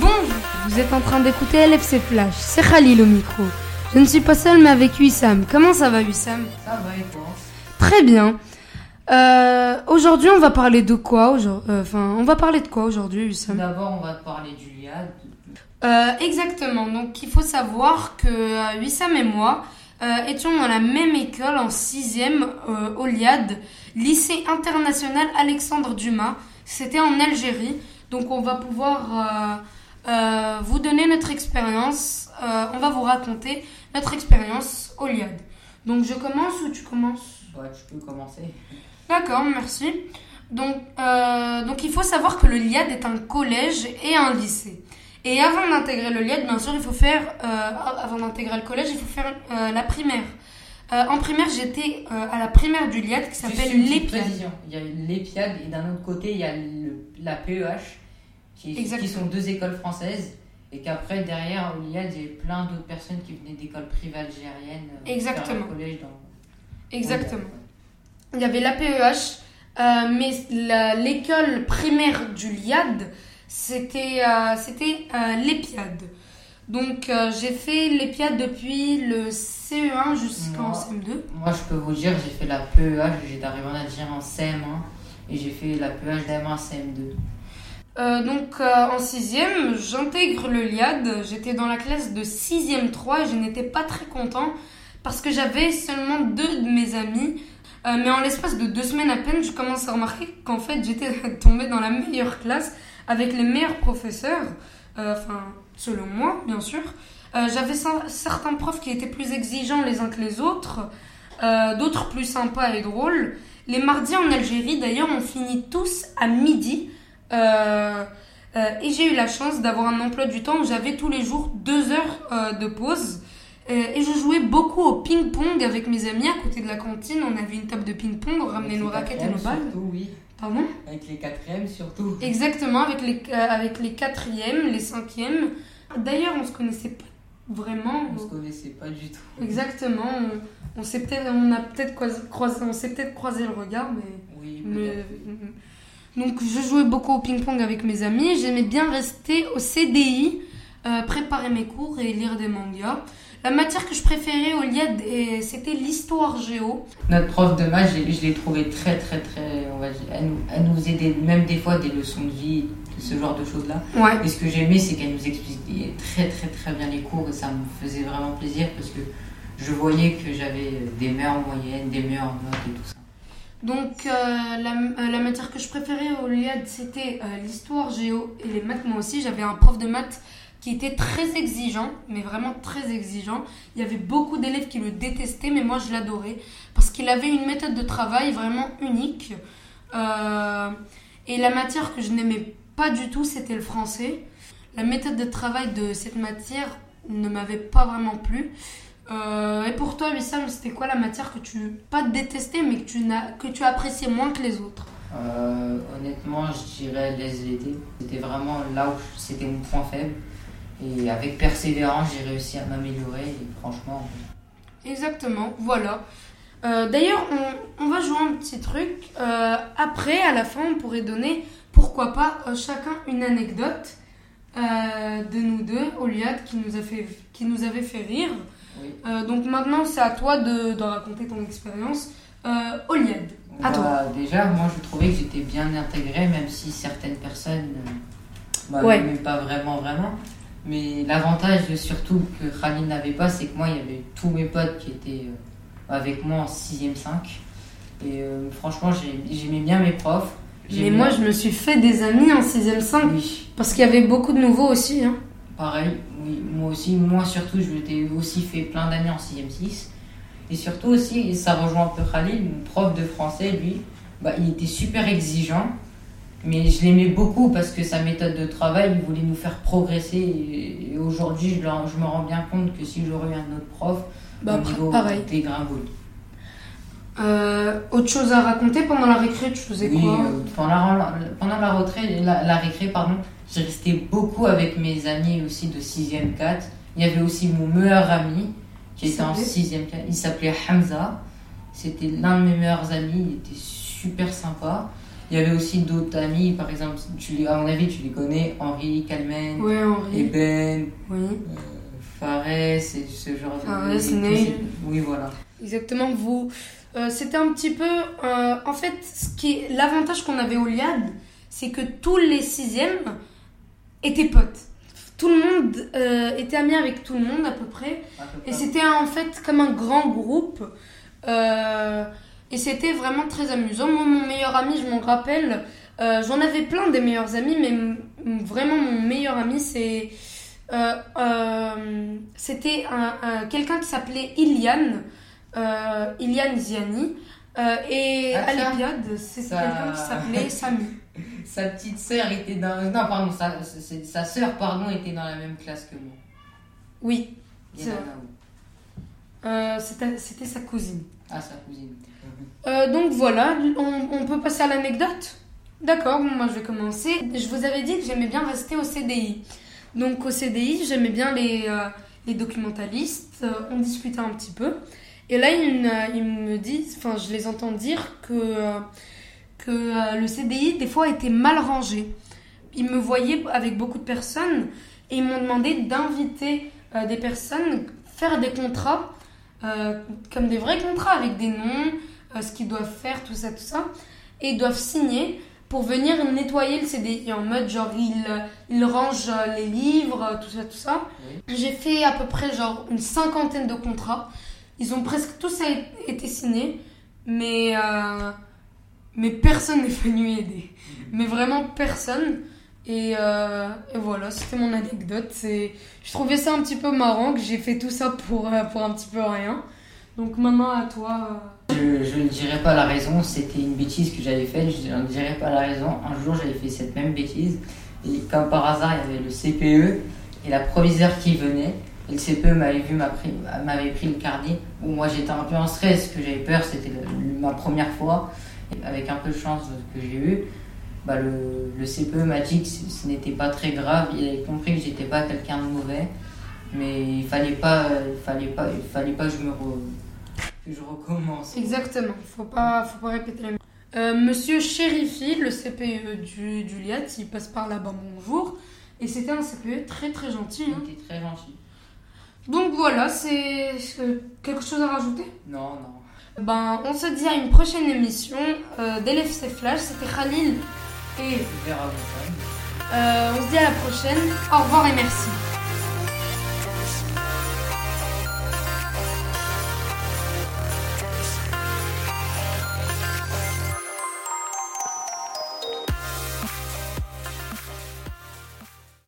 Bon, vous êtes en train d'écouter LFC Flash, c'est Khalil au micro. Je ne suis pas seul mais avec Wissam. Comment ça va Wissam? Ça va et toi? Très bien. Euh, aujourd'hui on va parler de quoi aujourd'hui euh, Enfin, on va parler de quoi aujourd'hui Wissam? D'abord, on va parler du LIAD. Euh, exactement. Donc, il faut savoir que euh, Wissam et moi euh, étions dans la même école en sixième euh, au LIAD, lycée international Alexandre Dumas. C'était en Algérie. Donc, on va pouvoir euh, vous donner notre expérience. Euh, on va vous raconter notre expérience au LIAD. Donc, je commence ou tu commences? Ouais, tu peux commencer. D'accord, merci. Donc, euh, donc il faut savoir que le LIAD est un collège et un lycée. Et avant d'intégrer le LIAD, bien sûr, il faut faire, avant d'intégrer le collège, il faut faire la primaire. Euh, en primaire, j'étais euh, à la primaire du LIAD qui s'appelle l'EPIAD. Il y a l'EPIAD et d'un autre côté, il y a le- la PEH, qui, sont deux écoles françaises. Et qu'après, derrière, au LIAD, il y avait plein d'autres personnes qui venaient d'écoles privées algériennes. euh, Exactement. faire collège dans... Exactement. Il y avait la PEH, euh, mais l'école primaire du LIAD, c'était euh, c'était euh, l'EPIAD. Donc j'ai fait l'EPIAD depuis le CE1 jusqu'en Moi. CM2. Moi, je peux vous dire, j'ai fait la PEH, j'étais arrivé en Algérie en CM1. Et j'ai fait la PEH d'AM1 CM2. Euh, donc euh, en sixième, j'intègre le LIAD. J'étais dans la classe de sixième 3 et je n'étais pas très content parce que j'avais seulement deux de mes amis. Euh, mais en l'espace de deux semaines à peine, je commence à remarquer qu'en fait j'étais tombée dans la meilleure classe avec les meilleurs professeurs. Enfin, selon moi, bien sûr. J'avais cer- certains profs qui étaient plus exigeants les uns que les autres, d'autres plus sympas et drôles. Les mardis en Algérie, d'ailleurs, on finit tous à midi. Euh, euh, et j'ai eu la chance d'avoir un emploi du temps où j'avais tous les jours deux heures euh, de pause. Et je jouais beaucoup au ping-pong avec mes amis à côté de la cantine. On avait une table de ping-pong, on ramenait nos raquettes et nos balles. Surtout, oui. Pardon? Avec les quatrièmes surtout. Exactement, avec les, avec les quatrièmes, les cinquièmes. D'ailleurs, on se connaissait pas vraiment. On se connaissait pas du tout. Exactement. On, on s'est peut-être, on a peut-être croisé, on s'est peut-être croisé le regard, mais Oui, mais-. Donc je jouais beaucoup au ping-pong avec mes amis. J'aimais bien rester au CDI, euh, préparer mes cours et lire des mangas. La matière que je préférais au LIAD, c'était l'histoire géo. Notre prof de maths, je, l'ai trouvé très très très, on va dire, elle nous, elle nous même des fois des leçons de vie, ce genre de choses-là. Ouais. Et ce que j'aimais, c'est qu'elle nous expliquait très très très bien les cours et ça me faisait vraiment plaisir parce que je voyais que j'avais des meilleures moyennes, des meilleures notes et tout ça. Donc euh, la, euh, la matière que je préférais au LIAD, c'était euh, l'histoire géo et les maths. Moi aussi, j'avais un prof de maths qui était très exigeant, mais vraiment très exigeant. Il y avait beaucoup d'élèves qui le détestaient, mais moi je l'adorais parce qu'il avait une méthode de travail vraiment unique. Et la matière que je n'aimais pas du tout, c'était le français. La méthode de travail de cette matière ne m'avait pas vraiment plu. Euh, et pour toi, Wissam, c'était quoi la matière que tu, pas détestais, mais que tu, n'as, que tu appréciais moins que les autres? Euh, honnêtement, je dirais les SVT. C'était vraiment là où c'était mon point faible. Et avec persévérance, j'ai réussi à m'améliorer et franchement, Exactement, voilà. Euh, D'ailleurs, on, on va jouer un petit truc. Après, à la fin, on pourrait donner, pourquoi pas, chacun une anecdote de nous deux, au LIAD, qui nous, a fait, qui nous avait fait rire. Oui. Euh, donc maintenant, c'est à toi de, de raconter ton expérience euh, au LIAD. À toi. Bah, déjà, moi je trouvais que j'étais bien intégré, même si certaines personnes euh, bah, Ouais. m'aimaient pas vraiment, vraiment. Mais l'avantage surtout que Khalil n'avait pas, c'est que moi il y avait tous mes potes qui étaient euh, avec moi en 6ème 5. Et euh, franchement, j'ai- j'aimais bien mes profs. Mais moi, je me suis fait des amis en 6ème 5. Oui, Parce qu'il y avait beaucoup de nouveaux aussi. Hein. Pareil, oui, moi aussi, moi surtout, je m'étais aussi fait plein d'amis en 6ème 6. Et surtout aussi, et ça rejoint un peu Khalil, mon prof de français, lui, bah, il était super exigeant. Mais je l'aimais beaucoup parce que sa méthode de travail, il voulait nous faire progresser. Et, et aujourd'hui, je, me rends bien compte que si j'aurais eu un autre prof, Bah, mon niveau pareil. Euh, autre chose à raconter pendant la récré, tu faisais Oui, quoi? euh, pendant, la, pendant la, retraite, la, la récré, pardon, j'ai resté beaucoup avec mes amis aussi de 6e 4. Il y avait aussi mon meilleur ami qui Il était en s'appelait 6e 4. Il s'appelait Hamza. C'était l'un de mes meilleurs amis. Il était super sympa. Il y avait aussi d'autres amis, par exemple, tu, les- à mon avis, tu les connais, Henri, Calmen, Ouais, Henri. Eben, Oui. euh, Fares et ce genre Fares, de... ces- Oui, voilà. Exactement, vous. euh, C'était un petit peu. euh, en fait, ce qui est l'avantage qu'on avait au LIAD, c'est que tous les sixièmes étaient potes. Tout le monde euh, était ami avec tout le monde à peu près. à peu Et c'était en fait comme un grand groupe. Euh, et c'était vraiment très amusant. Moi, mon meilleur ami, je m'en rappelle. euh, J'en avais plein des meilleurs amis, mais vraiment mon meilleur ami, c'est. c'était un, un- quelqu'un qui s'appelait Iliane. Iliane Ziani. Et Ah, à c'était ça- quelqu'un qui s'appelait Samy. Sa petite sœur était dans... Non, pardon, sa, sœur, pardon, était dans la même classe que moi. Oui, C'est euh, c'était sa cousine. Ah, sa cousine. Euh, donc voilà, on, on peut passer à l'anecdote? D'accord, bon, moi je vais commencer. Je vous avais dit que j'aimais bien rester au CDI. Donc au CDI, j'aimais bien les, euh, les documentalistes, on discutait un petit peu. Et là, ils, me- disent, enfin je les entends dire que, que euh, le CDI des fois était mal rangé. Ils me voyaient avec beaucoup de personnes et ils m'ont demandé d'inviter euh, des personnes, faire des contrats, euh, comme des vrais contrats avec des noms, euh, ce qu'ils doivent faire, tout ça, tout ça. Et ils doivent signer pour venir nettoyer le CDI en mode genre ils, ils rangent les livres, tout ça, tout ça. J'ai fait à peu près genre une cinquantaine de contrats. Ils ont presque tous été signés, mais, mais personne n'est venu aider. Mais vraiment personne. Et, euh, voilà, c'était mon anecdote. Je trouvais ça un petit peu marrant que j'ai fait tout ça pour, euh, pour un petit peu rien. Donc maintenant à toi. euh, Je, ne dirai pas la raison, c'était une bêtise que j'avais faite, je ne dirai pas la raison. Un jour, j'avais fait cette même bêtise, et comme par hasard, il y avait le CPE et la proviseure qui venait. Et le CPE m'avait pris- le carnet. Bon, moi j'étais un peu en stress, que j'avais peur, c'était ma première fois. Avec un peu de chance que j'ai eu, bah, le, le CPE m'a dit que ce ce n'était pas très grave. Il avait compris que j'étais pas quelqu'un de mauvais, mais il fallait pas, il fallait pas, il fallait pas que je me re- que je recommence. Exactement, faut pas, faut pas répéter les. Euh, Monsieur Chérifi, le CPE du, du LIAT, il passe par là-bas, bonjour. Et c'était un CPE très très gentil. hein. Il était très gentil. Donc voilà, c'est quelque chose à rajouter? Non, non. Ben, on se dit à une prochaine émission euh, d'LFC Flash. C'était Khalil et euh, on se dit à la prochaine. Au revoir et merci.